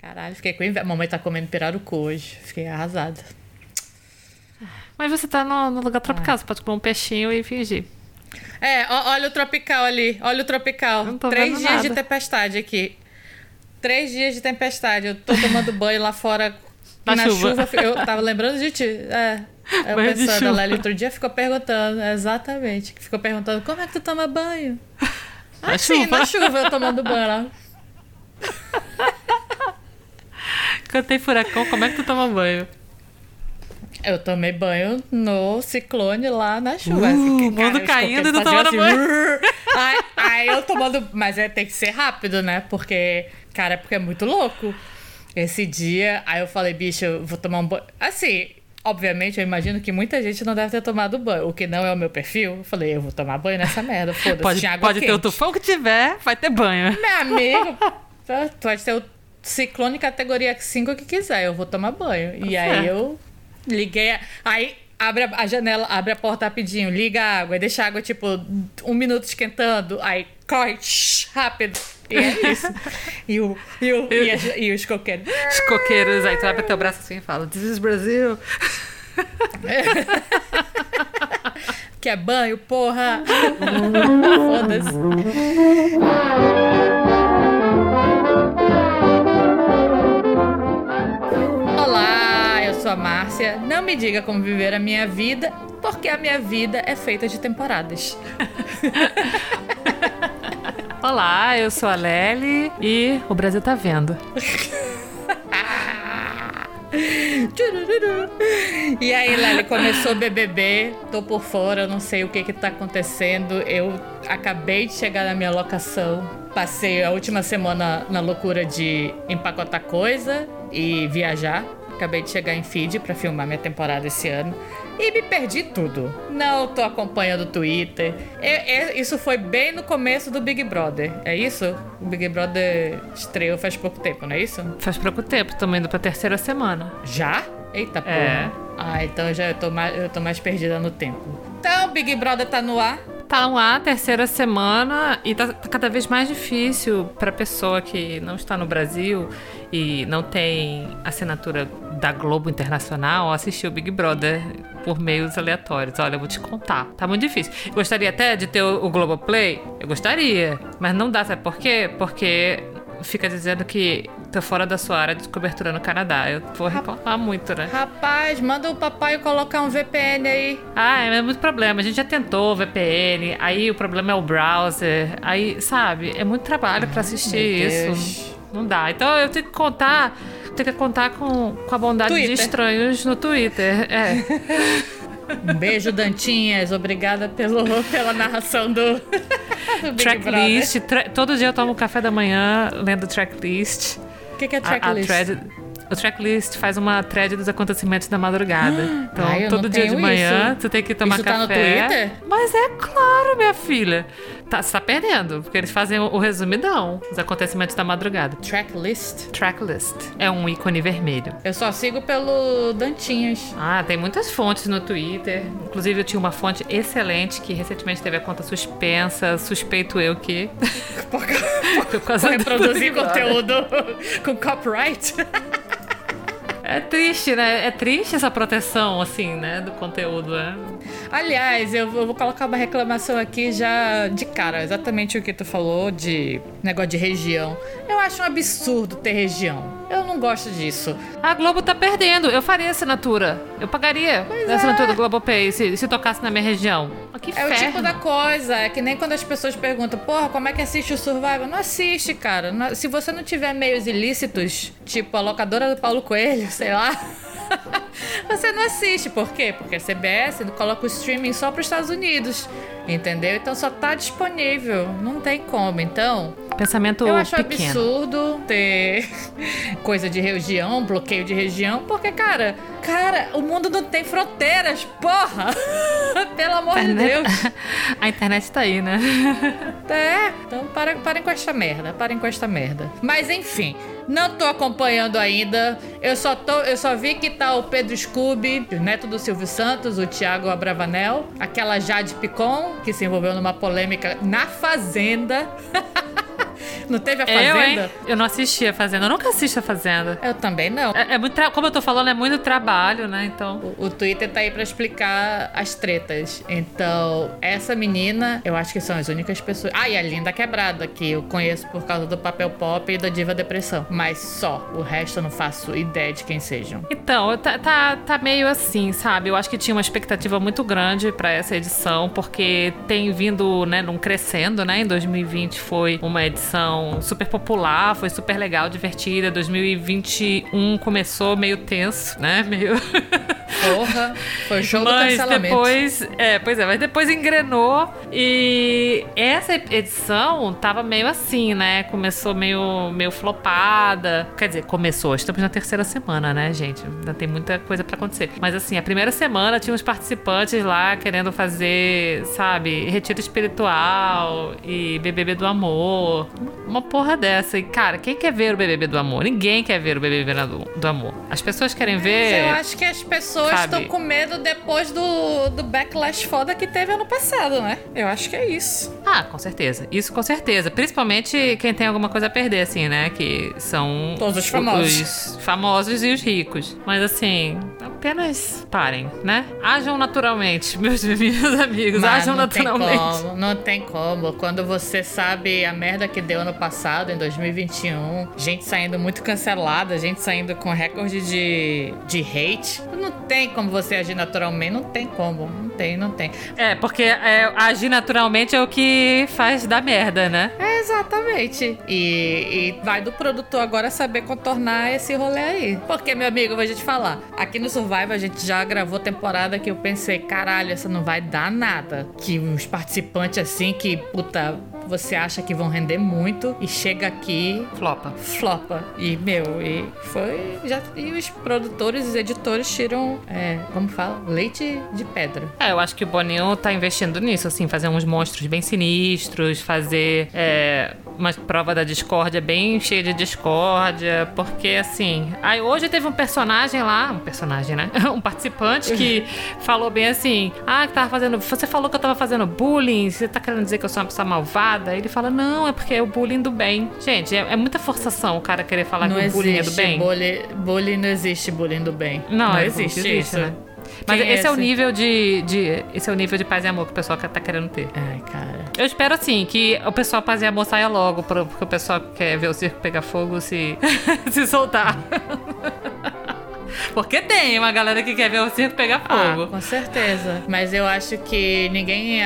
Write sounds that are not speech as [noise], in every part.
Caralho, fiquei com inveja. Mamãe tá comendo pirarucu hoje. Fiquei arrasada. Mas você tá no, no lugar tropical, você pode comer um peixinho e fingir. É, ó- olha o tropical ali. Olha o tropical. Não tô Três dias nada. de tempestade aqui. Três dias de tempestade. Eu tô tomando banho lá fora Na na, chuva. chuva. Eu tava lembrando de ti. É. Eu Banho pensando, chuva. a Lélia outro dia ficou perguntando, exatamente. Ficou perguntando como é que tu toma banho? [laughs] Na Sim, chuva. na chuva eu tomando banho lá. [laughs] Tem furacão, como é que tu toma banho? Eu tomei banho no ciclone lá na chuva. Uh, Assim, o mundo caindo e tu tomando banho. "Rrr". Aí, aí eu tomando. Mas é, tem que ser rápido, né? Porque, cara, é porque é muito louco. Esse dia, aí eu falei, bicho, eu vou tomar um banho. Assim, obviamente, eu imagino que muita gente não deve ter tomado banho. O que não é o meu perfil. Eu falei, eu vou tomar banho nessa merda. Foda-se, Pode, pode ter o tufão que tiver, vai ter banho. Meu amigo, pode ter o ciclone categoria 5 que quiser, eu vou tomar banho. E aí eu liguei, a- aí abre a, a janela, abre a porta rapidinho, liga a água, deixa a água tipo um minuto esquentando, aí corre tsh, rápido. E é [laughs] isso. E, o, e, o, e, as- e os coqueiros. Os coqueiros, aí tu abre teu braço assim e fala: This is Brasil. [laughs] Que é banho, porra! [laughs] Foda-se. Não me diga como viver a minha vida, porque a minha vida é feita de temporadas. [laughs] Olá, eu sou a Lely e o Brasil tá vendo. [laughs] E aí, Lely, começou o BBB, tô por fora, não sei o que que tá acontecendo. Eu acabei de chegar na minha locação, passei a última semana na loucura de empacotar coisa e viajar. Acabei de chegar em feed pra filmar minha temporada esse ano. E me perdi tudo. Não tô acompanhando o Twitter. É- é- isso foi bem no começo do Big Brother. É isso? O Big Brother estreou faz pouco tempo, não é isso? Faz pouco tempo, estamos indo pra terceira semana. Já? Eita porra. É. Ah, então eu já eu tô, mais, eu tô mais perdida no tempo. Então, Big Brother tá no ar. Tá lá, terceira semana, e tá, tá cada vez mais difícil pra pessoa que não está no Brasil e não tem assinatura da Globo Internacional assistir o Big Brother por meios aleatórios. Olha, eu vou te contar. Tá muito difícil. Gostaria até de ter o, o Globoplay? Eu gostaria, mas não dá, sabe por quê? Porque fica dizendo que tô fora da sua área de cobertura no Canadá. Eu vou reclamar muito, né? Rapaz, manda o papai colocar um VPN aí. Ah, é muito problema. A gente já tentou VPN, aí o problema é o browser, aí, sabe, é muito trabalho pra assistir meu isso. Deus. Não dá. Então eu tenho que contar, tenho que contar com, com a bondade Twitter. de estranhos no Twitter. É. Um beijo, Dantinhas. Obrigada pelo, pela narração do, [laughs] do Tracklist. tra- todo dia eu tomo café da manhã lendo tracklist. O que, que é A- a tracklist? thread- o tracklist faz uma thread dos acontecimentos da madrugada. [gasps] Então, Ai, todo dia de manhã, isso. tu tem que tomar Isso tá café. no Twitter? Mas é claro, minha filha. Tá, você tá perdendo, porque eles fazem o, o resumidão dos acontecimentos da madrugada. Tracklist? Tracklist é um ícone vermelho. Eu só sigo pelo Dantinhas. Ah, tem muitas fontes no Twitter. Inclusive, eu tinha uma fonte excelente que recentemente teve a conta suspensa. Suspeito eu que. [laughs] Por, [laughs] Por causa por reproduzir conteúdo com copyright. [laughs] É triste, né? É triste essa proteção, assim, né? Do conteúdo, né? Aliás, eu vou colocar uma reclamação aqui já de cara, exatamente o que tu falou de negócio de região. Eu acho um absurdo ter região. Eu não gosto disso. A Globo tá perdendo. Eu faria assinatura. Eu pagaria a assinatura do Globopay se, se tocasse na minha região. Mas que É o ferro. tipo da coisa, é que nem quando as pessoas perguntam, porra, como é que assiste o Survival? Não assiste, cara. Não- se você não tiver meios ilícitos, tipo a locadora do Paulo Coelho, [laughs] sei lá, [laughs] você não assiste. Por quê? Porque a CBS coloca o streaming só para os Estados Unidos, entendeu? Então só tá disponível, não tem como. Então, Pensamento eu acho pequeno. absurdo ter [laughs] coisa de região, bloqueio de região, porque, cara, cara, o mundo não tem fronteiras, porra! [laughs] Pelo amor de Deus! [laughs] A internet tá aí, né? É, então para, parem com esta merda, parem com esta merda. Mas enfim, não tô acompanhando ainda. Eu só tô, eu só vi que tá o Pedro Scooby, o neto do Silvio Santos, o Thiago Abravanel, aquela Jade Picon, que se envolveu numa polêmica na Fazenda. Não teve a Fazenda? Eu, hein? Eu não assisti a Fazenda. Eu nunca assisto a Fazenda. Eu também não. É, é muito tra- Como eu tô falando, é muito trabalho, né? Então. O, o Twitter tá aí pra explicar as tretas. Então, essa menina, eu acho que são as únicas pessoas. Ah, e a Linda Quebrada, que eu conheço por causa do papel pop e da Diva Depressão. Mas só. O resto eu não faço ideia de quem sejam. Então, tá, tá, tá meio assim, sabe? Eu acho que tinha uma expectativa muito grande pra essa edição, porque tem vindo, né, num crescendo, né? Em 2020 foi uma edição super popular, foi super legal, divertida. 2021 começou meio tenso, né? [laughs] Meio. Porra, foi show do Mas cancelamento. depois, é, pois é, mas depois engrenou e essa edição tava meio assim, né? Começou meio, meio flopada. Quer dizer, começou, estamos na terceira semana, né, gente? Ainda tem muita coisa pra acontecer. Mas assim, a primeira semana tinha uns participantes lá querendo fazer, sabe, retiro espiritual e BBB do amor. Uma porra dessa. E cara, quem quer ver o BBB do amor? Ninguém quer ver o BBB do, do amor. As pessoas querem ver. Eu acho que as pessoas estão com medo depois do, do backlash foda que teve ano passado, né? Eu acho que é isso. Ah, com certeza. Isso com certeza. Principalmente quem tem alguma coisa a perder, assim, né? Que são. Todos os famosos. Os famosos e os ricos. Mas assim, apenas parem, né? Ajam naturalmente, [laughs] meus, meus amigos. Mas Ajam não tem naturalmente. como, não tem como. Quando você sabe a merda que deu ano passado, em 2021, gente saindo muito cancelada, gente saindo com recorde de, de hate, não tem como você agir naturalmente, não tem como, não tem, não tem. É, porque é, agir naturalmente é o que faz dar merda, né? É, exatamente. E, e vai do produtor agora saber contornar esse rolê aí. Porque, meu amigo, vou te falar. Aqui no Survival a gente já gravou temporada que eu pensei, caralho, essa não vai dar nada. Que uns participantes assim que, puta, você acha que vão render muito e chega aqui. Flopa. Flopa. E, meu, e foi. Já, e os produtores e os editores tiram, é, como fala? Leite de pedra. É, eu acho que o Boninho tá investindo nisso, assim, fazer uns monstros bem sinistros, fazer é, uma prova da discórdia bem cheia de discórdia, porque assim. Aí hoje teve um personagem lá, um personagem, né? [laughs] Um participante que [laughs] falou bem assim: Ah, que tava fazendo. Você falou que eu tava fazendo bullying, você tá querendo dizer que eu sou uma pessoa malvada? Ele fala: Não, é porque é o bullying do bem. Gente, é, é muita forçação o cara querer falar não que o bullying é do bem. bullying, bullying, não existe bullying do bem. Não, é existe existe, isso. né? Mas é esse é o esse? nível de, de. Esse é o nível de paz e amor que o pessoal tá querendo ter. Ai, cara. Eu espero assim que o pessoal paz e amor saia logo, porque o pessoal que quer ver o circo pegar fogo se, [laughs] se soltar. [laughs] Porque tem uma galera que quer ver o circo pegar Ah, fogo. com certeza. Mas eu acho que ninguém.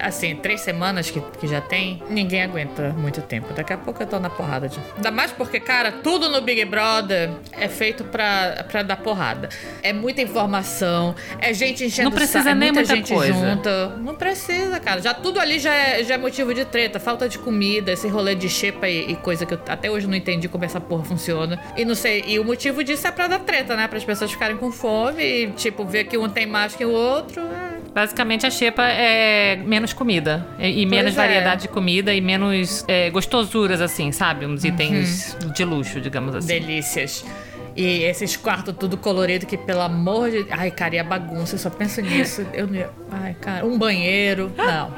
Assim, três semanas que, que já tem, ninguém aguenta muito tempo. Daqui a pouco eu tô na porrada de. Ainda mais porque, cara, tudo no Big Brother é feito pra, pra dar porrada. É muita informação, é gente enchendo Não precisa saco, é nem muita coisa. junta. Não precisa, cara. Já tudo ali já é, já é motivo de treta. Falta de comida, esse rolê de xepa e, e coisa que eu até hoje não entendi como essa porra funciona. E não sei. E o motivo disso é pra dar treta, né? Para as pessoas ficarem com fome e, tipo, ver que um tem mais que o outro. é. Basicamente a xepa é menos comida. E, e menos é. variedade de comida e menos é, gostosuras, assim, sabe? Uns itens Uhum. de luxo, digamos assim. Delícias. E esses quartos tudo colorido que, pelo amor de... Ai, cara, e a bagunça, eu só penso nisso. Eu não... Ai, cara, um banheiro. Não.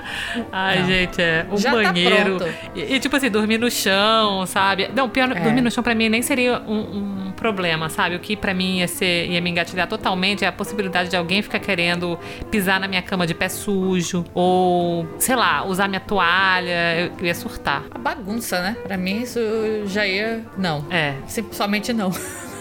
Ai, Não. gente, é. Um Já tá banheiro. pronto. e, e, tipo assim, dormir no chão, sabe? Não, pior, É. dormir no chão pra mim nem seria um, um problema, sabe? O que pra mim ia ser, ia me engatilhar totalmente é a possibilidade de alguém ficar querendo pisar na minha cama de pé sujo. Ou, sei lá, usar minha toalha. Eu, eu ia surtar. A bagunça, né? Pra mim isso já ia... Não. É. Simplesmente não.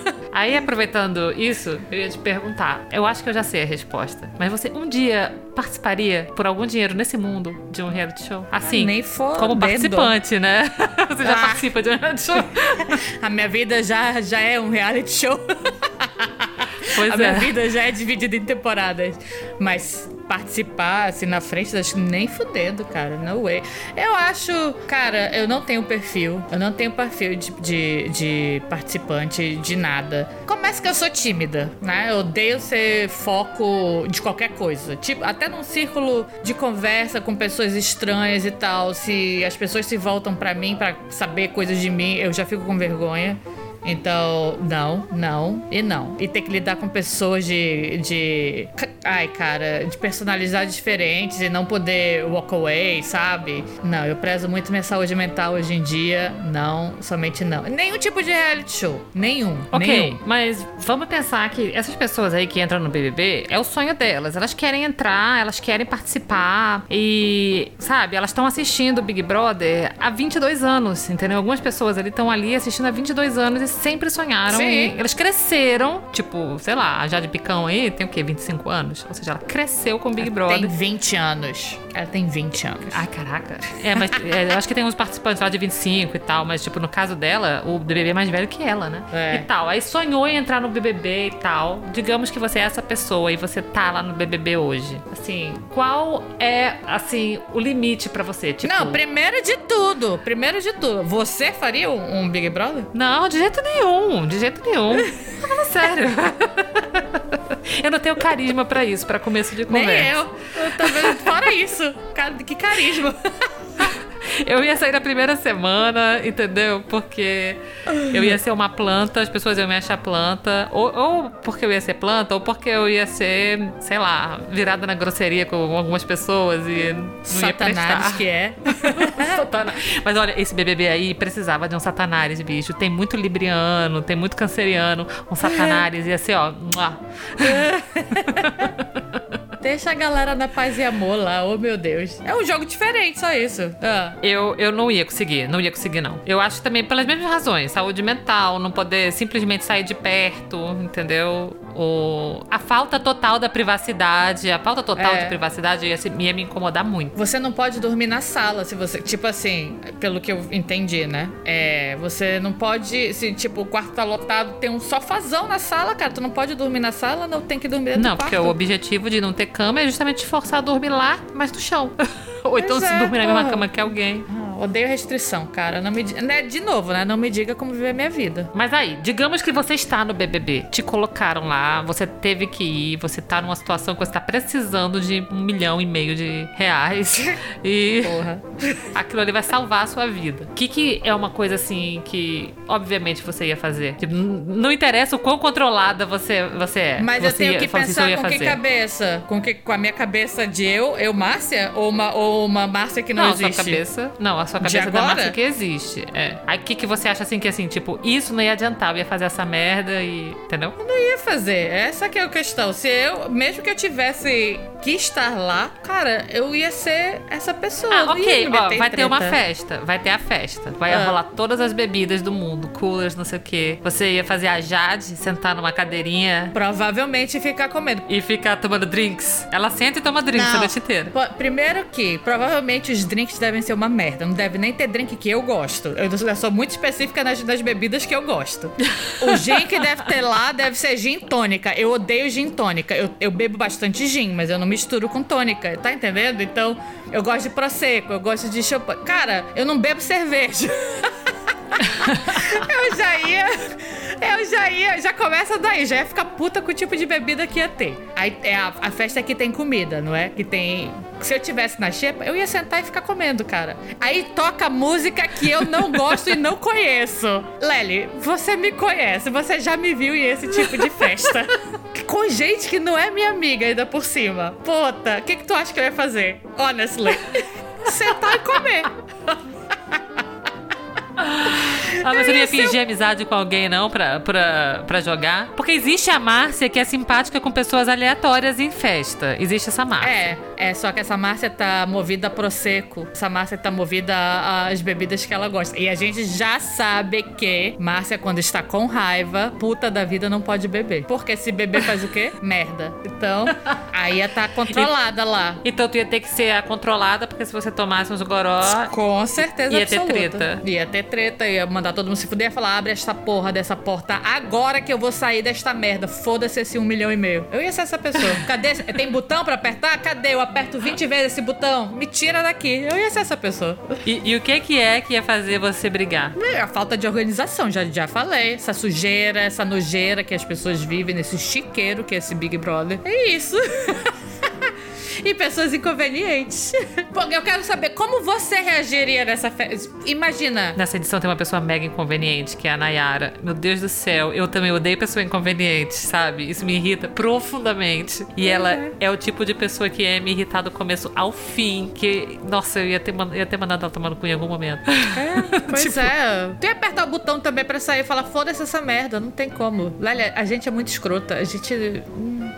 [laughs] Aí, aproveitando isso, eu ia te perguntar. Eu acho que eu já sei a resposta. Mas você um dia participaria por algum dinheiro nesse mundo de um reality show? Assim, nem fodendo. como participante, né? [laughs] Você já Ah. participa de um reality show? [laughs] A minha vida já, já é um reality show. Pois a é. minha vida já é dividida em temporadas. Mas participar, assim, na frente das. Nem fudendo, cara. No way. Eu acho. Cara, eu não tenho perfil. Eu não tenho perfil de, de, de participante de nada. Começa que eu sou tímida, né? Eu odeio ser foco de qualquer coisa. Tipo, até num círculo de conversa com pessoas estranhas e tal. Se as pessoas se voltam pra mim pra saber coisas de mim, eu já fico com vergonha. Então, não, não e não. E ter que lidar com pessoas de. de ai, cara, de personalidades diferentes e não poder walk away, sabe? Não, eu prezo muito minha saúde mental hoje em dia. Não, somente não. Nenhum tipo de reality show. Nenhum. Ok, nenhum. mas vamos pensar que essas pessoas aí que entram no BBB é o sonho delas. Elas querem entrar, elas querem participar e, sabe, elas estão assistindo o Big Brother há 22 anos, entendeu? Algumas pessoas ali estão ali assistindo há 22 anos e sempre sonharam. Sim. E elas cresceram, tipo, sei lá, a Jade Picão aí tem o quê? 25 anos? Ou seja, ela cresceu com o Big Brother. Tem 20 anos. Ela tem 20 anos. Ai, caraca. É, mas é, eu acho que tem uns participantes lá de 25 e tal, mas, tipo, no caso dela, o BBB é mais velho que ela, né? É. E tal. Aí sonhou em entrar no BBB e tal. Digamos que você é essa pessoa e você tá lá no BBB hoje. Assim, qual é, assim, o limite pra você? Tipo, Não, primeiro de tudo. Primeiro de tudo. Você faria um, um Big Brother? Não, de jeito nenhum. De jeito nenhum. Tô falando sério. [laughs] Eu não tenho carisma pra isso, pra começo de conversa. Nem eu. Eu também, fora isso. Que carisma. [laughs] Eu ia sair na primeira semana, entendeu? Porque eu ia ser uma planta, as pessoas iam me achar planta. Ou, ou porque eu ia ser planta, ou porque eu ia ser, sei lá, virada na grosseria com algumas pessoas e não ia Satanás prestar. que é. [laughs] Satanás. Mas olha, esse BBB aí precisava de um satanás, bicho. Tem muito libriano, tem muito canceriano. Um satanás ia ser, ó. [laughs] Deixa a galera na paz e amor lá, oh meu Deus. É um jogo diferente, só isso. Ah. Eu, eu não ia conseguir, não ia conseguir, não. Eu acho também pelas mesmas razões. Saúde mental, não poder simplesmente sair de perto, entendeu? O, a falta total da privacidade, a falta total É. de privacidade ia, ia me incomodar muito. Você não pode dormir na sala, se você. Tipo assim, pelo que eu entendi, né? É. Você não pode. Se, tipo, o quarto tá lotado, tem um sofazão na sala, cara. Tu não pode dormir na sala, não tem que dormir dentro Não, porque o objetivo de não ter cama é justamente te forçar a dormir lá, mas no chão. [laughs] Ou então Pois se é, dormir na mesma cama que alguém. Odeio restrição, cara. Não me, né, de novo, né? Não me diga como viver minha vida. Mas aí, digamos que você está no BBB, te colocaram lá, você teve que ir, você tá numa situação que você tá precisando de um milhão e meio de reais [laughs] e Porra. aquilo ali vai salvar a sua vida. O que, que é uma coisa assim que, obviamente, você ia fazer? Tipo, não interessa o quão controlada você, você é. Mas eu você tenho ia- que assim, "Isso eu pensar ia com que fazer." cabeça? Com, que, com a minha cabeça de eu, eu, Márcia? Ou uma, ou uma Márcia que não, Não, a existe? sua cabeça. Não, a sua cabeça da massa que existe. É. Aí o que, que você acha assim que assim, tipo, isso não ia adiantar, eu ia fazer essa merda e. Entendeu? não ia fazer. Essa que é a questão. Se eu, mesmo que eu tivesse que estar lá, cara, eu ia ser essa pessoa. Ah, ok, ó, vai ter uma festa, vai ter a festa. Vai Ah. rolar todas as bebidas do mundo, coolers, não sei o quê. Você ia fazer a Jade sentar numa cadeirinha Provavelmente ficar comendo. e ficar tomando drinks. Ela senta e toma drinks a Não. noite inteira. Pô, Primeiro que, provavelmente os drinks devem ser uma merda. Não deve nem ter drink que eu gosto. Eu eu sou muito específica nas, nas bebidas que eu gosto. [laughs] O gin que deve ter lá deve ser gin tônica. Eu odeio gin tônica. Eu, eu bebo bastante gin, mas eu não misturo com tônica. Tá entendendo? Então, eu gosto de prosecco, eu gosto de champanhe. Cara, eu não bebo cerveja. [laughs] eu já ia. Eu já ia. Já começa daí. Já ia ficar puta com o tipo de bebida que ia ter. Aí é a, a festa que tem comida, não é? Que tem. Se eu tivesse na xepa, eu ia sentar e ficar comendo, cara. Aí toca música que eu não gosto e não conheço. Lely, você me conhece, você já me viu em esse tipo de festa. [laughs] Com gente que não é minha amiga ainda por cima. Puta, o que, que tu acha que eu ia fazer? Honestly. [laughs] Sentar e comer. [laughs] Ah, mas você não ia fingir amizade com alguém, não, pra, pra, pra jogar? Porque existe a Márcia que é simpática com pessoas aleatórias em festa. Existe essa Márcia. É, é, só que essa Márcia tá movida a Prosecco. Essa Márcia tá movida às bebidas que ela gosta. E a gente já sabe que Márcia, quando está com raiva, puta da vida não pode beber. Porque se beber faz o quê? [laughs] Merda. Então, aí ia tá controlada lá. Então tu ia ter que ser a controlada, porque se você tomasse uns goró. Com certeza Ia ter absoluta. treta. Ia ter treta, ia mandar todo mundo se fuder, falar, abre esta porra dessa porta agora que eu vou sair desta merda. Foda-se esse um milhão e meio. Eu ia ser essa pessoa. [laughs] Cadê? Tem botão pra apertar? Cadê? Eu aperto 20 vezes esse botão. Me tira daqui. Eu ia ser essa pessoa. E, e o que que é que ia fazer você brigar? É, a falta de organização, já, já falei. Essa sujeira, essa nojeira que as pessoas vivem nesse chiqueiro que é esse Big Brother. É isso. [laughs] e pessoas inconvenientes. [laughs] Porque eu quero saber como você reagiria nessa festa. Imagina. Nessa edição tem uma pessoa mega inconveniente, que é a Nayara. Meu Deus do céu, eu também odeio pessoa inconveniente, sabe? Isso me irrita profundamente. E ela Uhum. é o tipo de pessoa que é me irritar do começo ao fim. Que, nossa, eu ia ter, man- ia ter mandado ela tomar no cu em algum momento. É, [laughs] pois Tipo- é. Tu ia apertar o botão também pra sair e falar, foda-se essa merda, não tem como. Lélia, a gente é muito escrota. A gente.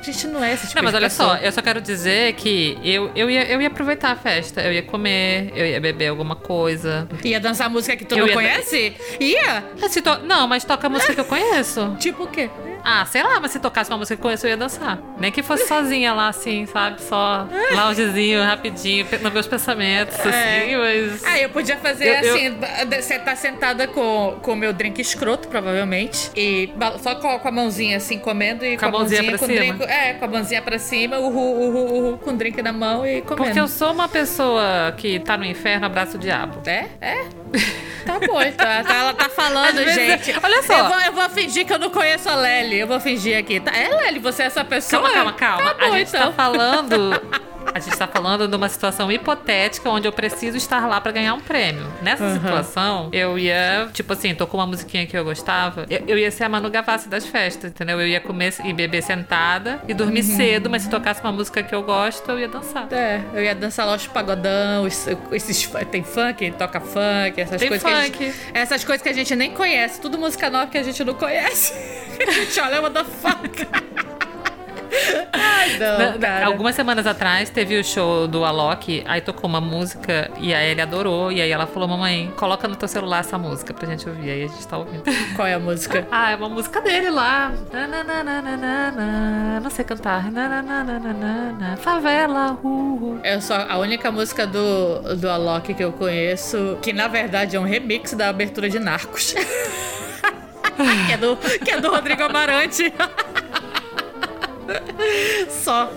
A gente não é esse tipo Não, mas olha pessoa. só, eu só quero dizer que eu, eu, ia, eu ia aproveitar a festa. Eu ia comer, eu ia beber alguma coisa. Ia dançar música que tu Eu não ia- conhece? Ia? Se to- Não, mas toca a música que eu [laughs] conheço. Tipo o quê? Ah, sei lá, mas se tocasse uma música que eu conheço, eu ia dançar. Nem que fosse sozinha lá, assim, sabe? Só [laughs] loungezinho, rapidinho, nos meus pensamentos, assim, mas. Ah, eu podia fazer Eu- eu- assim, você tá sentada com o meu drink escroto, provavelmente. E só com, a mãozinha assim, comendo e Com a mãozinha pra com o cima? drink. É, com a mãozinha pra cima, uhu, uhu, uhu, com o drink na mão e comendo. Porque eu sou uma pessoa que tá no inferno, abraça o diabo. É? É? Tá bom, então. Tá- Ela tá falando, [laughs] Às vezes- gente. olha só. Eu vou, eu vou fingir que eu não conheço a Lely. Eu vou fingir aqui. Tá, é, Lely, você é essa pessoa. Calma, calma, calma. Tá bom, a gente então. tá falando. [laughs] A gente tá falando de uma situação hipotética onde eu preciso estar lá pra ganhar um prêmio. Nessa Aham. situação, eu ia, tipo assim, tocou uma musiquinha que eu gostava, eu, eu ia ser a Manu Gavassi das festas, entendeu? Eu ia comer e beber sentada e dormir Uhum. cedo, mas se tocasse uma música que eu gosto, eu ia dançar. É, eu ia dançar lá os pagodão, os- esses, tem funk, toca funk, essas Tem coisas que a funk. gente, essas coisas que a gente nem conhece, tudo música nova que a gente não conhece. Olha, what the fuck? Ai, não, Na-. Algumas semanas atrás teve o show do Alok, aí tocou uma música e aí ele adorou. E aí ela falou: Mamãe, coloca no teu celular essa música pra gente ouvir. Aí a gente tá ouvindo. Qual é a música? [laughs] Ah, é uma música dele lá. Não sei cantar. Favela. Uh. Eu só a única música do, do Alok que eu conheço, que na verdade é um remix da abertura de Narcos. [laughs] [laughs] que, é do, que é do Rodrigo Amarante. [laughs] Só.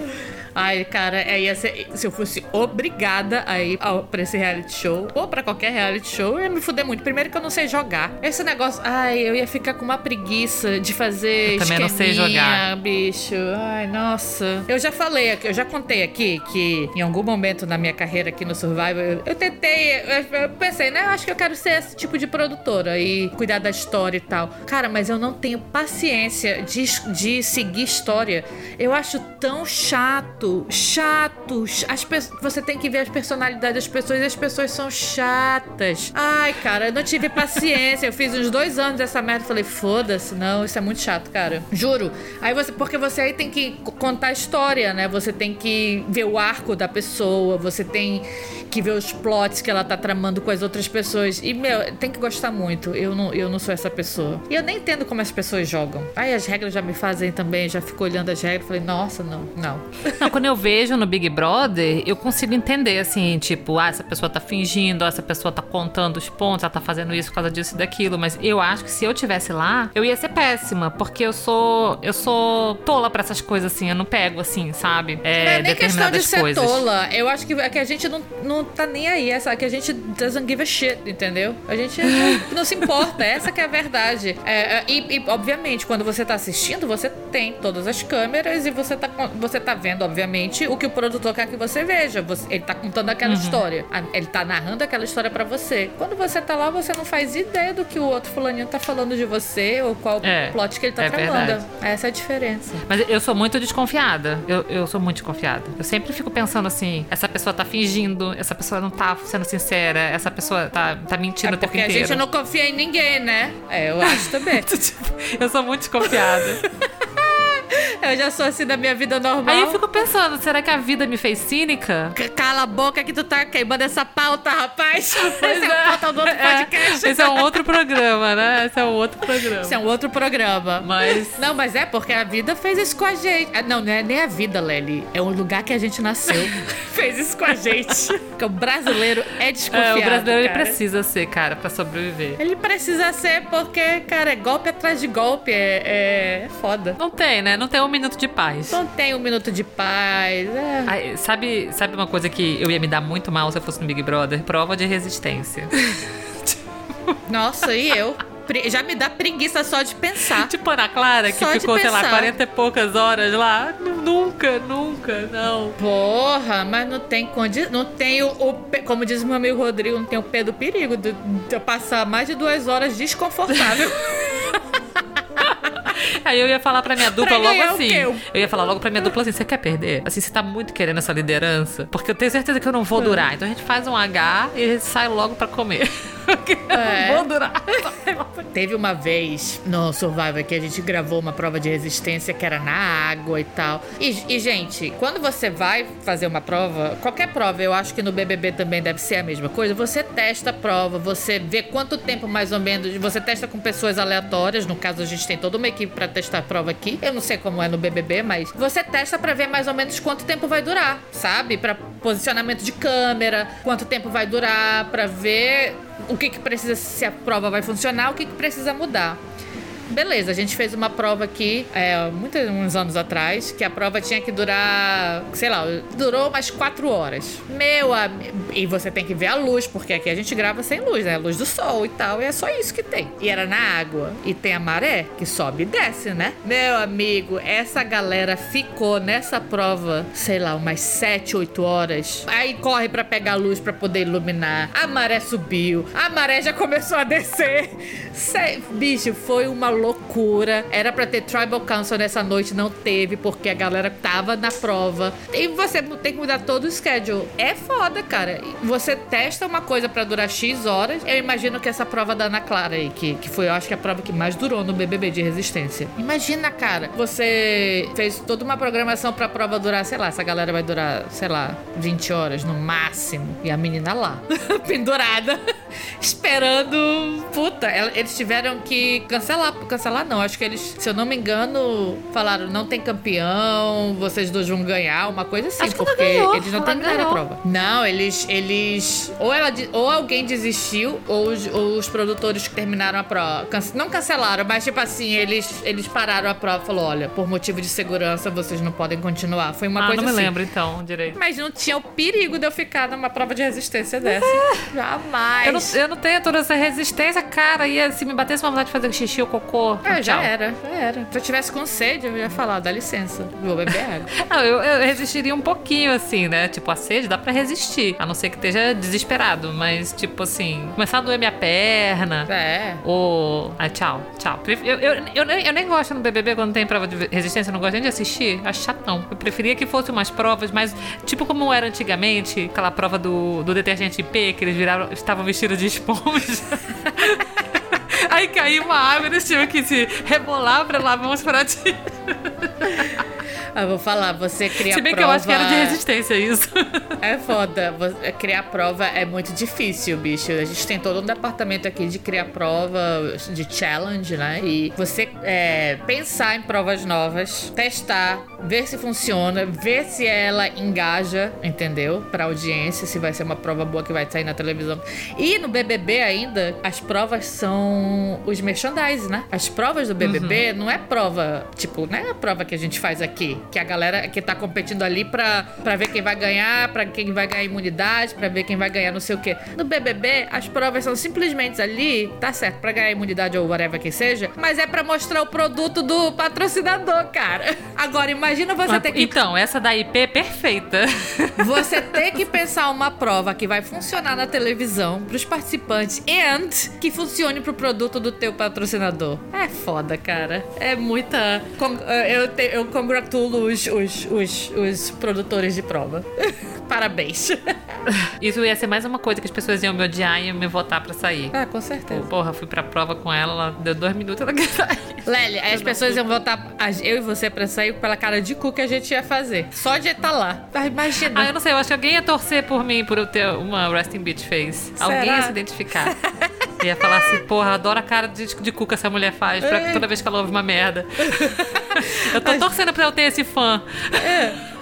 Ai, cara, é, ia ser, se eu fosse obrigada a ir ao, pra esse reality show, ou pra qualquer reality show, eu ia me fuder muito. Primeiro que eu não sei jogar. Esse negócio, ai, eu ia ficar com uma preguiça de fazer Eu também não sei jogar. bicho. Ai, nossa. Eu já falei aqui, eu já contei aqui que em algum momento na minha carreira aqui no Survival, eu, eu tentei, eu, eu pensei, né? Eu acho que eu quero ser esse tipo de produtora e cuidar da história e tal. Cara, mas eu não tenho paciência de, de seguir história. Eu acho tão chato, chato. As pe- você tem que ver as personalidades das pessoas e as pessoas são chatas. Ai, cara, eu não tive paciência. Eu fiz uns dois anos dessa merda falei, foda-se, não, isso é muito chato, cara. Juro. Aí você, porque você aí tem que contar a história, né? Você tem que ver o arco da pessoa, você tem que ver os plots que ela tá tramando com as outras pessoas. E, meu, tem que gostar muito. Eu não, eu não sou essa pessoa. E eu nem entendo como as pessoas jogam. Aí as regras já me fazem também, já fico olhando as regras falei, nossa, não, não. Não, [laughs] quando eu vejo no Big Brother, eu consigo entender, assim, tipo, ah, essa pessoa tá fingindo, ah, essa pessoa tá contando os pontos, ela tá fazendo isso por causa disso e daquilo. Mas eu acho que se eu tivesse lá, eu ia ser péssima, porque eu sou. Eu sou tola pra essas coisas, assim, eu não pego, assim, sabe? É, não é nem questão de ser coisas. tola. Eu acho que, é que a gente não, não tá nem aí. Essa, que a gente doesn't give a shit, entendeu? A gente não, não se importa. [laughs] Essa que é a verdade. É, é, e, e, obviamente, quando você tá assistindo, você tem todas as câmeras e você tá, você tá vendo, obviamente, o que o produtor quer que você veja. Você- ele tá contando aquela Uhum. história. Ele tá narrando aquela história pra você. Quando você tá lá, você não faz ideia do que o outro fulaninho tá falando de você ou qual É, plot que ele tá é tramando. verdade. Essa é a diferença. Mas eu sou muito desconfiada. Eu, eu sou muito desconfiada. Eu sempre fico pensando assim: essa pessoa tá fingindo, essa pessoa não tá sendo sincera, essa pessoa tá, tá mentindo É o tempo porque a inteiro. gente não confia em ninguém, né? É, eu acho também. [laughs] Tipo, eu sou muito desconfiada. [laughs] eu já sou assim da minha vida normal. Aí eu fico pensando, será que a vida me fez cínica? C- Cala a boca que tu tá queimando essa pauta, rapaz. [laughs] Essa é a pauta do outro É, podcast. esse é um outro programa, né? Esse é um outro programa. Esse é um outro programa. Mas. Não, mas é porque a vida fez isso com a gente. Ah, Não, não é nem a vida, Lely. É o lugar que a gente nasceu. [laughs] fez isso com a gente. [laughs] Porque o brasileiro é É, desconfiado. o brasileiro ele cara. precisa ser, cara, pra sobreviver. Ele precisa ser porque, cara, é golpe atrás de golpe. É, é, é foda. Não tem, né? Não tem um minuto de paz. Não tem um minuto de paz. É. Sabe, sabe uma coisa que eu ia me dar muito mal se eu fosse no Big Brother? Prova de resistência. [laughs] Nossa, e eu? já me dá preguiça só de pensar. tipo Ana Clara, que Só ficou, sei lá, pensar. 40 e poucas horas lá. Nunca, nunca, não. Porra, mas não tem condi... não tem o, o como diz meu amigo Rodrigo, não tem o pé do perigo de, de eu passar mais de duas horas desconfortável. [laughs] Aí eu ia falar pra minha dupla Pra logo assim. Eu ia falar logo pra minha dupla assim: você quer perder? Assim, você tá muito querendo essa liderança? Porque eu tenho certeza que eu não vou durar. Então a gente faz um H e a gente sai logo pra comer. [laughs] Porque eu É. não vou durar. Teve uma vez no Survivor que a gente gravou uma prova de resistência que era na água e tal. E, e, gente, quando você vai fazer uma prova, qualquer prova, eu acho que no BBB também deve ser a mesma coisa. Você testa a prova, você vê quanto tempo mais ou menos. Você testa com pessoas aleatórias. No caso, a gente tem toda uma equipe pra testar a prova aqui. Eu não sei como é no BBB, mas você testa pra ver mais ou menos quanto tempo vai durar, sabe? Pra posicionamento de câmera, quanto tempo vai durar, pra ver o que, que precisa, se a prova vai funcionar, o que, que precisa mudar. Beleza, a gente fez uma prova aqui, é, muitos uns anos atrás, que a prova tinha que durar, sei lá, durou umas quatro horas. Meu amigo. E você tem que ver a luz, porque aqui a gente grava sem luz, né? A luz do sol e tal, e é só isso que tem. E era na água. E tem a maré, que sobe e desce, né? Meu amigo, essa galera ficou nessa prova, sei lá, umas sete, oito horas. Aí corre pra pegar a luz pra poder iluminar. A maré subiu, a maré já começou a descer. [laughs] Bicho, foi uma loucura. Era pra ter Tribal Council nessa noite, não teve, porque a galera tava na prova. E você tem que mudar todo o schedule. É foda, cara. Você testa uma coisa pra durar X horas. Eu imagino que essa prova da Ana Clara aí, que, que foi, eu acho que a prova que mais durou no BBB de resistência. Imagina, cara, você fez toda uma programação pra prova durar, sei lá, essa galera vai durar, sei lá, 20 horas no máximo. E a menina lá, [laughs] pendurada, esperando. Puta, eles tiveram que cancelar. Cancelar não, acho que eles, se eu não me engano, falaram: não tem campeão, vocês dois vão ganhar, uma coisa assim, Acho porque ganhou, eles não ela terminaram a prova. Não, eles. eles ou, ela, ou alguém desistiu, ou os, ou os produtores que terminaram a prova. Cance- não cancelaram, mas tipo assim, eles, eles pararam a prova e falou: olha, por motivo de segurança, vocês não podem continuar. Foi uma ah, coisa não me assim. lembro então direito. Mas não tinha o perigo de eu ficar numa prova de resistência dessa. Jamais. Eu não, eu não tenho toda essa resistência, cara. E se me batesse uma vontade de fazer xixi ou cocô. É, já era, já era. Se eu tivesse com sede, eu ia falar, dá licença, vou beber água. [laughs] Não, eu, eu resistiria um pouquinho, assim, né? Tipo, a sede dá pra resistir. A não ser que esteja desesperado. Mas, tipo assim, começar a doer minha perna. É. Ou. Ah, tchau, tchau. Eu, eu, eu, nem- eu nem gosto no BBB quando tem prova de resistência, eu não gosto nem de assistir. Acho chatão. Eu preferia que fosse umas provas, mas tipo como era antigamente, aquela prova do, do detergente IP, que eles viraram, estavam vestidos de esponja. [laughs] Aí caiu uma água, eles tinham que se rebolar pra lavar uns pratinhos. [laughs] Ah, vou falar, você cria Se bem prova... que eu acho que era de resistência isso. É foda. Criar prova é muito difícil, bicho. A gente tem todo um departamento aqui de criar prova, de challenge, né? E você é, pensar em provas novas, testar, ver se funciona, ver se ela engaja, entendeu? Pra audiência, se vai ser uma prova boa que vai sair na televisão. E no BBB ainda, as provas são os merchandise, né? As provas do BBB não é prova, tipo, não é a prova que a gente faz aqui, que a galera que tá competindo ali pra, pra ver quem vai ganhar, pra quem vai ganhar imunidade, pra ver quem vai ganhar não sei o quê. No BBB, as provas são simplesmente ali, tá certo, pra ganhar imunidade ou whatever que seja, mas é pra mostrar o produto do patrocinador, cara. Agora, imagina você ter que Então, essa da IP é perfeita. [laughs] você tem que pensar uma prova que vai funcionar na televisão pros participantes and que funcione pro produto do teu patrocinador. É foda, cara. É muita. con- Eu, te- eu congratulo os, os, os, os produtores de prova. [laughs] Parabéns. Isso ia ser mais uma coisa que as pessoas iam me odiar e iam me votar pra sair. Ah, com certeza. Porra, fui pra prova com ela, ela deu dois minutos ela quer sair. Lely, aí as pessoas iam votar eu e você pra sair pela cara de cu que a gente ia fazer. Só de estar lá. Ah, Imagina. Ah, eu não sei, eu acho que alguém ia torcer por mim por eu ter uma resting bitch face. Alguém Será? ia se identificar. [laughs] ia falar assim, porra, adoro a cara de, de cu que essa mulher faz É. pra, toda vez que ela ouve uma merda. [laughs] eu tô torcendo pra eu ter esse fã.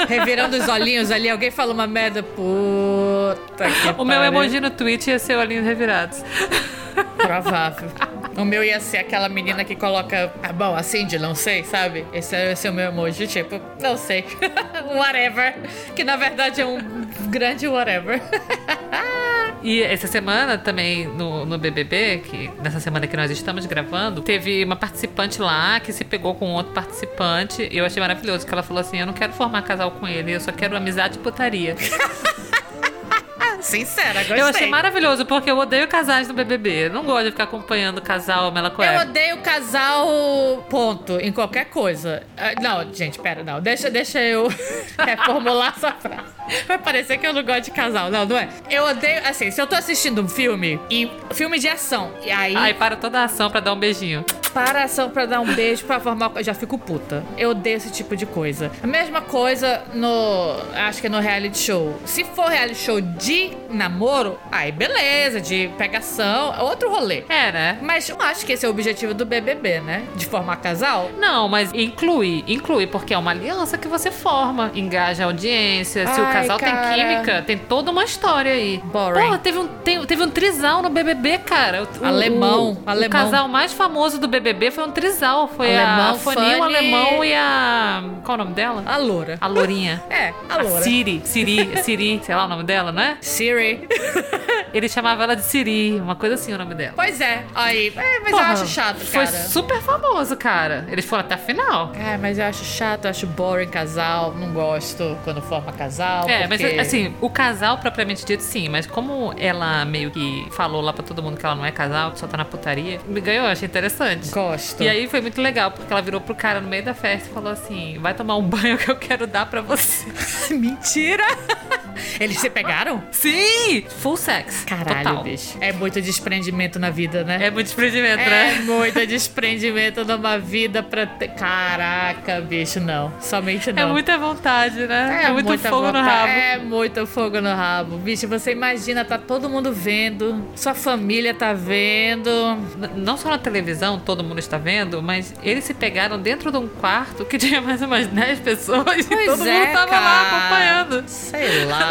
Revirando os olhinhos ali, alguém fala uma merda. Puta que O meu emoji no Twitch ia ser olhinhos revirados. Provável. O meu ia ser aquela menina que coloca. Ah, bom, a Cindy, não sei, sabe? Esse ia ser o meu emoji, tipo, não sei. [laughs] whatever. Que na verdade é um grande whatever. [laughs] E essa semana também no, no BBB, que nessa semana que nós estamos gravando, teve uma participante lá que se pegou com outro participante. E eu achei maravilhoso que ela falou assim: Eu não quero formar casal com ele, eu só quero amizade e putaria. [laughs] Sincera, gostei. Eu achei maravilhoso, porque eu odeio casais no BBB. Eu não gosto de ficar acompanhando casal, mela Eu coé. odeio casal, ponto, em qualquer coisa. Ah, Não, gente, pera, não. Deixa, deixa eu [laughs] reformular essa frase. Vai parecer que eu não gosto de casal. Não, não é. Eu odeio, assim, se eu tô assistindo um filme, e filme de ação, e aí Aí para toda a ação pra dar um beijinho. para a ação pra dar um beijo, pra formar. Eu já fico puta. Eu odeio esse tipo de coisa. A mesma coisa no. Acho que no reality show. Se for reality show de namoro, aí beleza, de pegação, é outro rolê. É, né? Mas eu acho que esse é o objetivo do BBB, né? De formar casal. Não, mas inclui, inclui, porque é uma aliança que você forma, engaja a audiência. Se o Ai, casal cara. tem química, tem toda uma história aí. Boring. Porra, teve um, tem- teve um trisal no BBB, cara. O- Alemão, o, alemão. O casal mais famoso do BBB foi um trisal. Foi a Alemão, Fanny, o alemão e a. Qual o nome dela? A loura. A Lourinha. [laughs] É, a loura. Siri, Siri, Siri, sei lá o nome dela, não é? Siri. [laughs] Ele chamava ela de Siri, uma coisa assim o nome dela. pois é, aí. É, mas Porra, eu acho chato, Foi cara. super famoso, cara. Eles foram até a final. É, mas eu acho chato, eu acho boring casal. Não gosto quando forma casal. É, mas porque- assim, o casal propriamente dito, sim, mas como ela meio que falou lá pra todo mundo que ela não é casal, que só tá na putaria, me ganhou, achei interessante. Gosto. E aí foi muito legal, porque ela virou pro cara no meio da festa e falou assim: vai tomar um [laughs] banho que eu quero dar pra você. [laughs] Mentira! Eles se pegaram? Sim! Full sex. Caralho, total. bicho. É muito desprendimento na vida, né? É muito desprendimento, É né? muito desprendimento numa vida pra ter. Caraca, bicho, não. Somente não. É muita vontade, né? É, muito muita fogo no vontade. rabo. É muito fogo no rabo. Bicho, você imagina, tá todo mundo vendo, sua família tá vendo. Não só na televisão, todo mundo está vendo, mas eles se pegaram dentro de um quarto que tinha mais umas 10 pessoas e Pois todo é, mundo tava lá cara. acompanhando. Sei lá.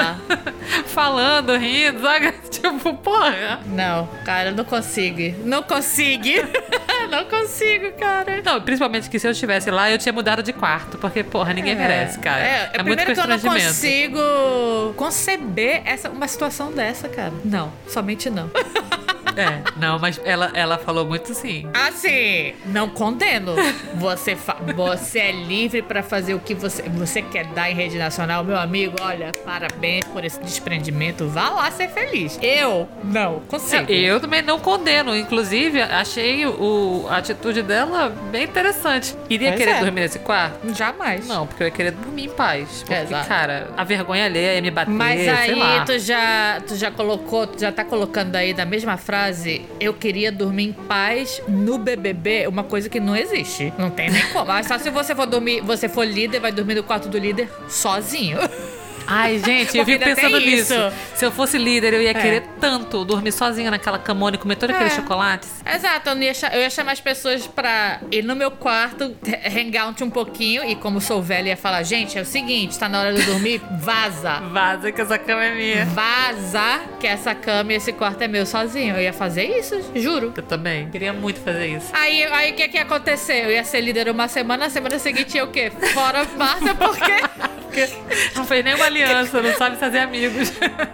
[laughs] Falando, rindo, sabe? [laughs] Tipo, porra. não, cara, não consigo. Não consigo. [laughs] não consigo, cara. Não, principalmente que se eu estivesse lá, eu tinha mudado de quarto, porque, porra, ninguém merece, cara. É, É, muito primeiro que eu não consigo conceber essa, uma situação dessa, cara. Não, somente não. É, não, mas ela, ela falou muito sim. Assim, não condeno. Você, fa- você é livre pra fazer o que você, você quer dar em rede nacional, meu amigo. Olha, parabéns por esse desprendimento. Vá lá ser feliz. Eu não consigo. Eu também não condeno. Inclusive, achei o, a atitude dela bem interessante. Iria Pois querer é. dormir nesse quarto? Jamais. Não, porque eu ia querer dormir em paz. Porque, Exato. cara, a vergonha alheia ia me bater, Mas sei aí lá. tu já, tu já colocou, tu já tá colocando aí na mesma frase, eu queria dormir em paz no BBB, uma coisa que não existe. Não tem nem como. Mas só se você for dormir, você for líder, vai dormir no quarto do líder sozinho. [laughs] Ai, gente, eu fico pensando nisso. isso. Se eu fosse líder, eu ia É. querer tanto dormir sozinha naquela camona e comer todos aqueles É. chocolates. Exato, eu ia, eu ia chamar as pessoas pra ir no meu quarto, [laughs] hangout um pouquinho, e como sou velha, ia falar, gente, é o seguinte, tá na hora de dormir, [laughs] vaza. Vaza que essa cama é minha. Vaza, que essa cama e esse quarto é meu sozinho. Eu ia fazer isso, juro. Eu também. Queria muito fazer isso. Aí, aí o que que ia acontecer? Eu ia ser líder uma semana, na semana seguinte ia o quê? Fora Márcia, porque [laughs] Não fez nenhuma aliança, não sabe fazer amigos.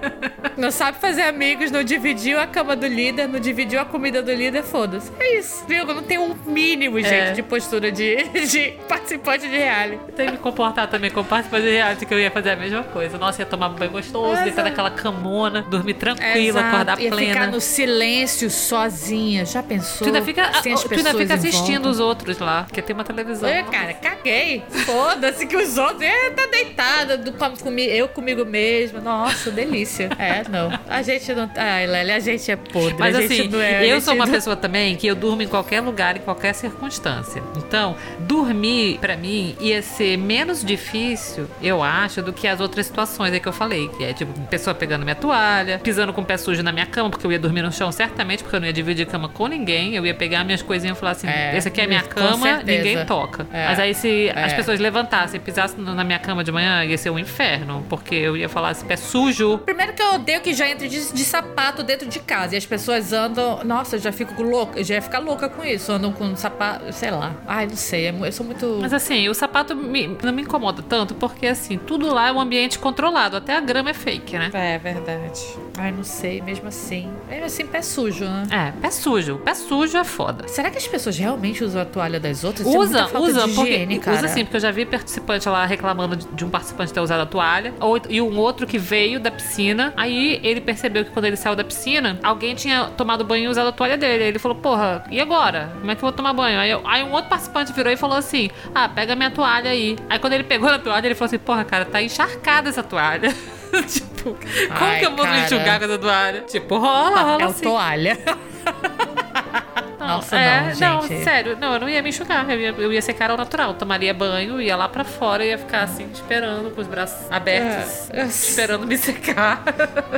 [laughs] não sabe fazer amigos, não dividiu a cama do líder, não dividiu a comida do líder, foda-se. É isso, viu? Não tem um mínimo, gente, É. de postura de, [laughs] de participante de reality. Tem que me comportar também como participante de reality, que eu ia fazer a mesma coisa. Nossa, ia tomar banho gostoso, Exato. deitar naquela camona, dormir tranquila, Exato. acordar ia plena. ficar no silêncio, sozinha. Já pensou? Tu ainda fica, Sem as tu ainda fica assistindo volta. os outros lá, porque tem uma televisão. Eu, cara, caguei. Foda-se que os outros. É, tá deitada do, com, eu comigo mesma. Nossa, delícia. [laughs] É, não. A gente não. Ai, Lélia, a gente é podre. Mas assim, é, eu sou uma não- pessoa também que eu durmo em qualquer lugar, em qualquer circunstância. Então, dormir pra mim ia ser menos difícil, eu acho, do que as outras situações aí que eu falei. Que é tipo, pessoa pegando minha toalha, pisando com o pé sujo na minha cama, porque eu ia dormir no chão certamente, porque eu não ia dividir cama com ninguém. Eu ia pegar minhas coisinhas e falar assim: É, esse aqui é minha cama, ninguém toca. É. Mas aí se as É. pessoas levantassem e pisassem na minha cama de manhã, ia ser um inferno, porque eu ia falar esse pé sujo. Primeiro que eu odeio que já entre de, de sapato dentro de casa. E as pessoas andam. Nossa, eu já fico louca. Eu já ia ficar louca com isso. Andam com sapato. Sei lá. Ai, não sei. é Eu sou muito. Mas assim, o sapato me- não me incomoda tanto, porque assim, tudo lá é um ambiente controlado. Até a grama é fake, né? É verdade. Ai, não sei, mesmo assim. Mesmo assim, pé sujo, né? É, pé sujo. Pé sujo é foda. Será que as pessoas realmente usam a toalha das outras? Isso é Usa, usa, porque higiene, usa sim, porque eu já vi participante lá reclamando de- de um participante ter usado a toalha, ou, e um outro que veio da piscina. Aí ele percebeu que quando ele saiu da piscina, alguém tinha tomado banho e usado a toalha dele. Aí ele falou: Porra, e agora? Como é que eu vou tomar banho? Aí, eu- aí um outro participante virou e falou assim: Ah, pega minha toalha aí. Aí quando ele pegou na toalha, ele falou assim: Porra, cara, tá encharcada essa toalha. [laughs] [laughs] tipo, como Ai, que eu vou me cara. enxugar com essa toalha? Tipo, rola, rola É o assim. toalha. [laughs] Não, Nossa, é, não, gente. sério, não, eu não ia me enxugar, eu ia, eu ia secar ao natural, tomaria banho, ia lá pra fora e ia ficar assim, esperando, com os braços abertos, É, é. esperando me secar.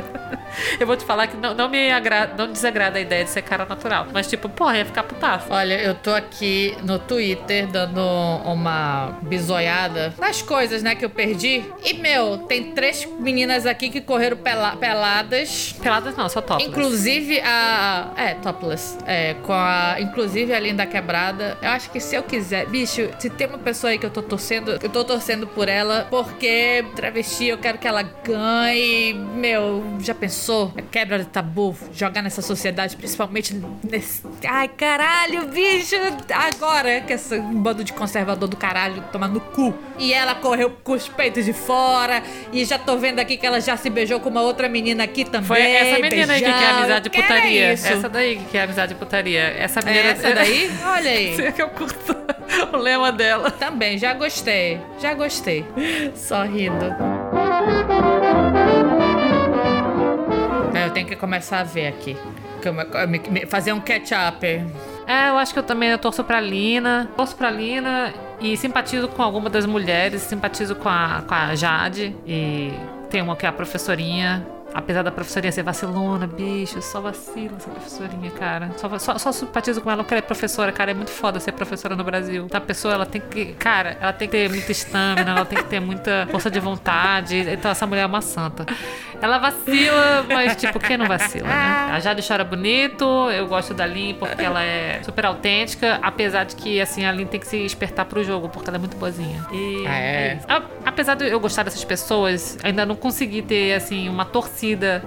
[laughs] eu vou te falar que não, não me agrada, não desagrada a ideia de secar ao natural, mas tipo, porra, ia ficar putaço. Olha, eu tô aqui no Twitter dando uma bisoiada nas coisas, né, que eu perdi. E, meu, tem três meninas aqui que correram pela- peladas. Peladas não, só topless. Inclusive a. É, topless. É, com a. Inclusive a Linda Quebrada. Eu acho que se eu quiser. Bicho, se tem uma pessoa aí que eu tô torcendo, eu tô torcendo por ela. Porque travesti, eu quero que ela ganhe. Meu, já pensou? A quebra de tabu, jogar nessa sociedade, principalmente nesse. Ai, caralho, bicho! Agora que esse bando de conservador do caralho toma no cu. E ela correu com os peitos de fora. E já tô vendo aqui que ela já se beijou com uma outra menina aqui também. Foi essa menina aí que quer amizade e era putaria. Essa daí que quer amizade e putaria. Essa menina. essa daí? [laughs] Olha aí. É que eu curto o lema dela. Também, já gostei. Já gostei. Só rindo. É, Eu tenho que começar a ver aqui. Fazer um catch-up. É, eu acho que eu também eu torço pra Lina. Torço pra Lina e simpatizo com alguma das mulheres. Simpatizo com a, com a Jade. E tem uma que é a professorinha. Apesar da professorinha ser vacilona, bicho, só vacila essa professorinha, cara. Só, só, só simpatizo com ela porque ela é professora, cara. É muito foda ser professora no Brasil. Então a pessoa, ela tem que. Cara, ela tem que ter muita estamina, ela tem que ter muita força de vontade. Então essa mulher é uma santa. Ela vacila, mas, tipo, quem não vacila, né? A Jade chora bonito, eu gosto da Lin porque ela é super autêntica, apesar de que, assim, a Lin tem que se despertar pro jogo, porque ela é muito boazinha. E Ah, é? isso. A- Apesar de eu gostar dessas pessoas, ainda não consegui ter, assim, uma torcida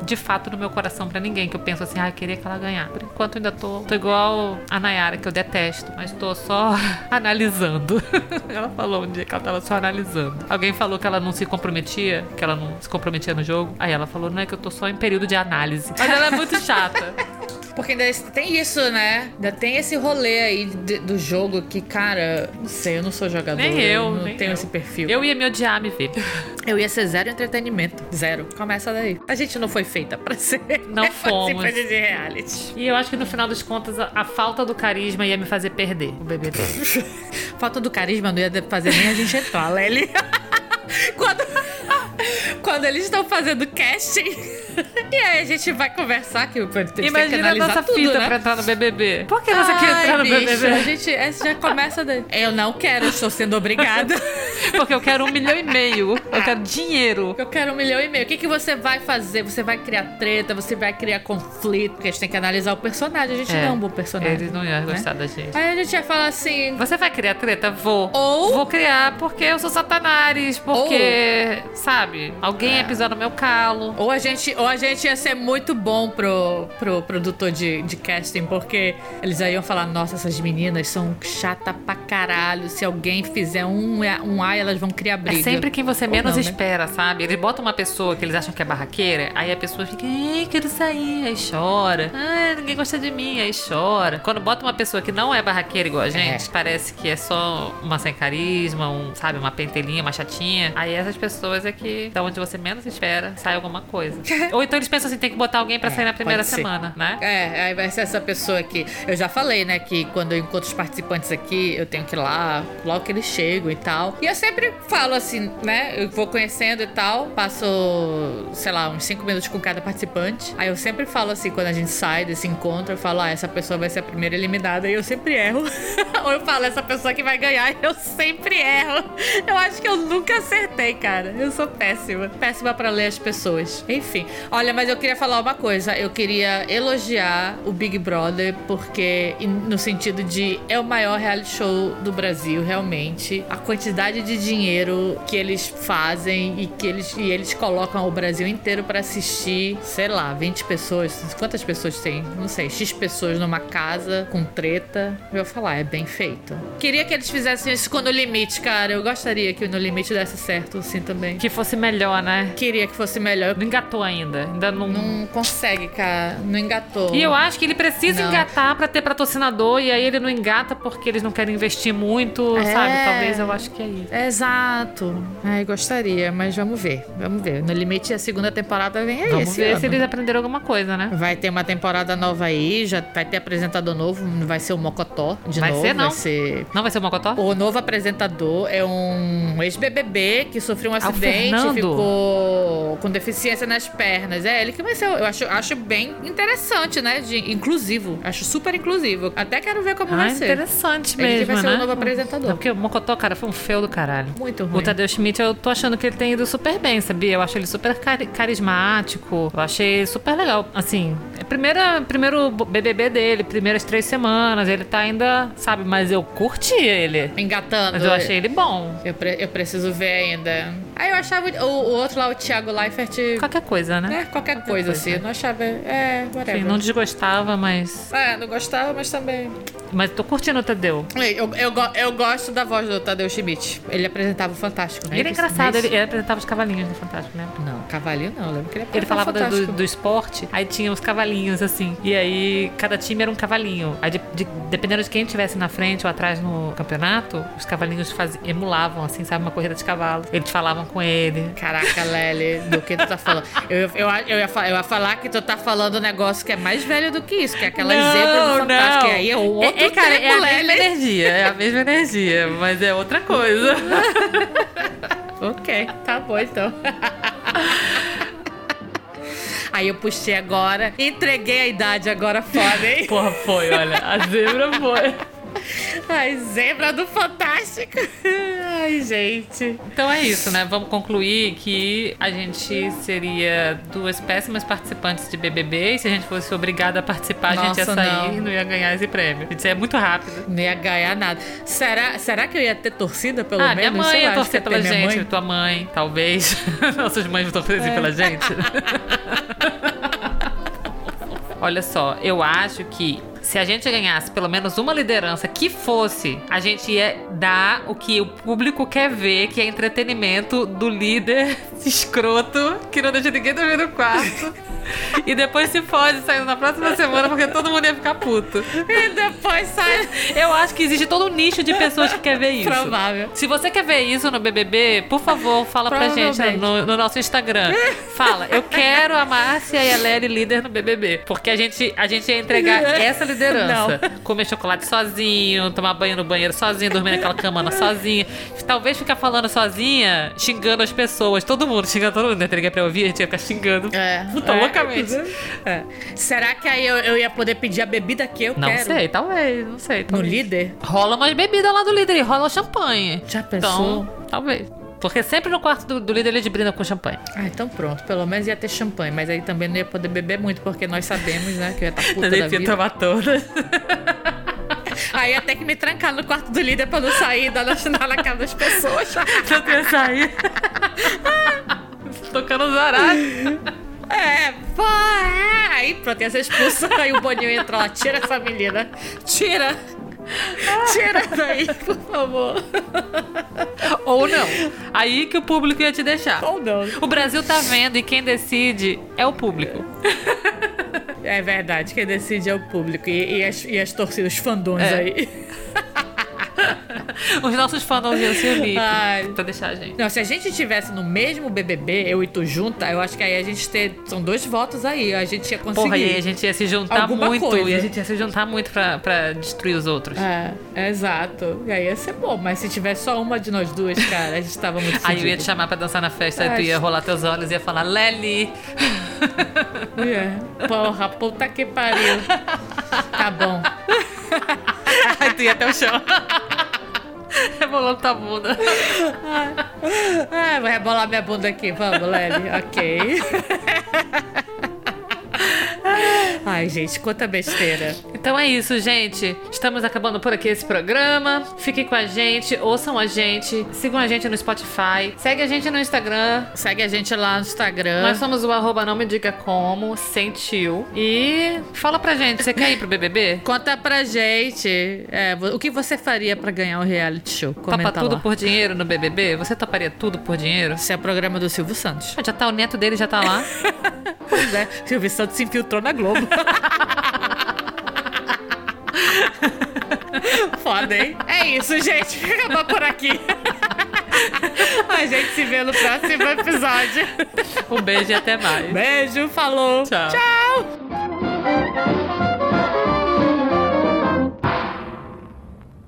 de fato no meu coração pra ninguém, que eu penso assim, ah, eu queria que ela ganhar. Por enquanto ainda tô, tô igual a Nayara, que eu detesto, mas tô só [laughs] analisando. [laughs] ela falou um dia que ela tava só analisando. Alguém falou que ela não se comprometia, que ela não se comprometia no jogo. Aí ela falou, não é que eu tô só em período de análise. Mas ela é muito chata. Porque ainda tem isso, né? Ainda tem esse rolê aí de- do jogo que, cara, não sei, eu não sou jogador. Nem eu, não nem tenho eu. esse perfil. Eu ia me odiar me ver. [laughs] Eu ia ser zero entretenimento. Zero. Começa daí. A gente não foi feita pra ser Não [laughs] fomos. participante de reality. E eu acho que no final das contas, a, a falta do carisma ia me fazer perder o BBB. [laughs] Falta do carisma não ia fazer nem a gente entrar, Lely. Quando, quando eles estão fazendo casting. [laughs] E aí a gente vai conversar que tem que Imagina a analisar nossa tudo, fita né? pra entrar no BBB. Por que você quer Ai, entrar no bicho, BBB? A gente essa já começa. Eu não quero, estou sendo obrigada. [laughs] Porque eu quero um milhão e meio. Eu quero dinheiro. Eu quero um milhão e meio. O que, que você vai fazer? Você vai criar treta, você vai criar conflito. Porque a gente tem que analisar o personagem. A gente não é um bom personagem. Eles não iam né? gostar da gente. Aí a gente vai falar assim. Você vai criar treta? Vou. Ou- Vou criar porque eu sou satanás. Porque, sabe, alguém ia pisar no meu calo. Ou a gente, ou a gente ia ser muito bom pro, pro produtor de, de casting, porque eles aí iam falar, nossa, essas meninas são chata pra caralho. Se alguém fizer um, um Elas vão criar briga. É sempre quem você menos não, né? espera, sabe? Eles botam uma pessoa que eles acham que é barraqueira, aí a pessoa fica, ei, quero sair, aí chora. Ah, ninguém gosta de mim, aí chora. Quando bota uma pessoa que não é barraqueira igual a gente, parece que é só uma sem carisma, um, sabe, uma pentelinha, uma chatinha. Aí essas pessoas é que, da onde você menos espera, sai alguma coisa. [laughs] Ou então eles pensam assim, tem que botar alguém pra É, sair na primeira pode ser. semana, né? É, aí vai ser essa pessoa aqui. Eu já falei, né, que quando eu encontro os participantes aqui, eu tenho que ir lá, logo que eles chegam e tal. E eu sempre falo assim, né, eu vou conhecendo e tal, passo, sei lá, uns cinco minutos com cada participante. Aí eu sempre falo assim, quando a gente sai desse encontro, eu falo, ah, essa pessoa vai ser a primeira eliminada. E eu sempre erro. [laughs] Ou eu falo, essa pessoa que vai ganhar, eu sempre erro. Eu acho que eu nunca acertei, cara. Eu sou péssima. Péssima pra ler as pessoas. Enfim. Olha, mas eu queria falar uma coisa. Eu queria elogiar o Big Brother, porque, no sentido de é o maior reality show do Brasil, realmente. A quantidade de dinheiro que eles fazem e que eles, e eles colocam o Brasil inteiro pra assistir, sei lá, 20 pessoas. Quantas pessoas tem? Não sei, X pessoas numa casa com treta. Eu vou falar, é bem feito. Queria que eles fizessem isso com No Limite, cara. Eu gostaria que o No Limite desse certo assim também. Que fosse melhor, né? Queria que fosse melhor. Não engatou ainda. Ainda não. Não consegue, cara. Não engatou. E eu acho que ele precisa Não. engatar pra ter patrocinador e aí ele não engata porque eles não querem investir muito, É. sabe? Talvez eu acho que é isso. Exato. Ai, gostaria, mas vamos ver. Vamos ver. No Limite, a segunda temporada vem aí. Vamos ver ano. se eles aprenderam alguma coisa, né? Vai ter uma temporada nova aí, já vai ter apresentador novo, vai ser o Mocotó de Vai novo. ser, não? Vai ser. Não vai ser o Mocotó? O novo apresentador é um ex-BBB que sofreu um Ah, acidente e ficou com deficiência nas pernas. É ele que vai ser. Eu acho, acho bem interessante, né? De inclusivo. Acho super inclusivo. Até quero ver como Ah, vai ser. interessante Ele que mesmo, vai ser né? o novo apresentador. Não, porque o Mocotó, cara, foi um feio do caralho. Muito O ruim. Tadeu Schmidt, eu tô achando que ele tem ido super bem, sabia? Eu acho ele super cari- carismático. Eu achei super legal. Assim, primeira, primeiro BBB dele, primeiras três semanas. Ele tá ainda, sabe? Mas eu curti ele. Engatando. Mas eu achei ele bom. Eu, pre- eu preciso ver ainda. Aí eu achava o, o outro lá, o Thiago Leifert. Qualquer coisa, né? É, qualquer, coisa, coisa. assim. Eu não achava. É, whatever. Enfim, não desgostava, mas. É, não gostava, mas também. Mas tô curtindo o Tadeu. Eu, eu, eu gosto da voz do Tadeu Schmidt. Ele apresentava o Fantástico, né? Ele é engraçado, ele, ele apresentava os cavalinhos do Fantástico, né? Não, cavalinho não. Eu lembro que ele Ele apresentava falava do, do, do esporte, aí tinha os cavalinhos, assim. E aí, cada time era um cavalinho. Aí, de- de- dependendo de quem estivesse na frente ou atrás no campeonato, os cavalinhos faz, emulavam, assim, sabe, uma corrida de cavalo. Eles falavam com ele. Caraca, Lely, do que tu tá falando. Eu, eu, eu, ia, eu ia falar que tu tá falando um negócio que é mais velho do que isso, que é aquela zebra do Fantástico. E aí é outro é, é, cara, tempo, é a Lely. mesma energia, é a mesma energia, mas é outra coisa. [laughs] Ok, tá bom então. [laughs] Aí eu puxei agora, entreguei a idade agora foda, hein? [laughs] Porra, foi, olha, a zebra foi. Ai, zebra do Fantástico. Ai, gente. Então é isso, né? Vamos concluir que a gente seria duas péssimas participantes de BBB e se a gente fosse obrigada a participar, a gente ia Nossa, sair não. e não ia ganhar esse prêmio. Isso é muito rápido. Não ia ganhar nada. Será, será que eu ia ter torcida pelo ah, menos? minha mãe Sei ia lá, torcer pela gente, mãe. tua mãe, talvez. [laughs] Nossas mães vão torcer É. pela gente. [laughs] Olha só, eu acho que se a gente ganhasse pelo menos uma liderança que fosse, a gente ia dar o que o público quer ver, que é entretenimento do líder [laughs] escroto que não deixa ninguém dormir no quarto. E depois se fode saindo na próxima semana porque todo mundo ia ficar puto. E depois sai. Eu acho que existe todo um nicho de pessoas que quer ver isso. Provável. Se você quer ver isso no BBB, por favor, fala pra gente no, no nosso Instagram. Fala, eu quero a Márcia e a Lely líder no BBB. Porque a gente, a gente ia entregar essa liderança. Comer chocolate sozinho, tomar banho no banheiro sozinho, dormir naquela cama sozinha. Talvez ficar falando sozinha, xingando as pessoas. Todo mundo, xingando todo mundo. Entreguei pra ouvir, a gente ia ficar xingando. É. Puta, é, É. Será que aí eu, eu ia poder pedir a bebida que eu Não quero? sei, talvez, não sei. No talvez. líder? Rola umas bebidas lá do líder e rola champanhe. Já pensou? Então, talvez. Porque sempre no quarto do, do líder ele brinda com champanhe. Ah, então pronto. Pelo menos ia ter champanhe. Mas aí também não ia poder beber muito, porque nós sabemos, né? Que eu ia estar [laughs] puta Mas da vida. tomar todas. [laughs] Aí ia ter que me trancar no quarto do líder pra não sair dar na cara das pessoas. [laughs] Pra eu sair. Tocando os horários. É, é. Aí pronto, ia ser expulsa. Aí o Boninho entrou lá. Tira essa menina. Tira. Tira daí, por favor. Ou não. Aí que o público ia te deixar. Ou não. O Brasil tá vendo e quem decide é o público. É verdade, quem decide é o público. E, e as, e as torcidas, os fandões É. aí. Os nossos fãs não iam se unir Ai. pra deixar a gente. Não, se a gente estivesse no mesmo BBB, eu e tu junta, eu acho que aí a gente ter. São dois votos aí. A gente ia conseguir. Porra, e aí a gente ia se juntar Alguma muito. coisa. E a gente ia se juntar muito pra, pra destruir os outros. É, exato. E aí ia ser bom, mas se tivesse só uma de nós duas, cara, a gente tava muito [laughs] Aí eu ia te chamar pra dançar na festa, aí tu ia rolar teus olhos e ia falar, Lely! É. Porra, puta que pariu. Tá bom. Ia até o chão. [laughs] Rebolando tua bunda. Ah, [laughs] vou rebolar minha bunda aqui. Vamos, Lely. Ok. [laughs] [laughs] Ai, gente, quanta besteira. Então é isso, gente. Estamos acabando por aqui esse programa. Fiquem com a gente, ouçam a gente, sigam a gente no Spotify, segue a gente no Instagram. Segue a gente lá no Instagram. Nós somos o arroba não me diga como, sentiu. E fala pra gente, você quer ir pro BBB? [laughs] Conta pra gente é, o que você faria pra ganhar o reality show. Comenta Topa tudo lá. por dinheiro no BBB? Você toparia tudo por dinheiro? Esse é programa do Silvio Santos. Já tá, o neto dele já tá lá. [laughs] Pois é, Silvio Santos se infiltrou na Globo. [laughs] Foda, hein? É isso, gente. [laughs] Acabou por aqui. A gente se vê no próximo episódio. Um beijo e até mais. Beijo, falou. Tchau. Tchau.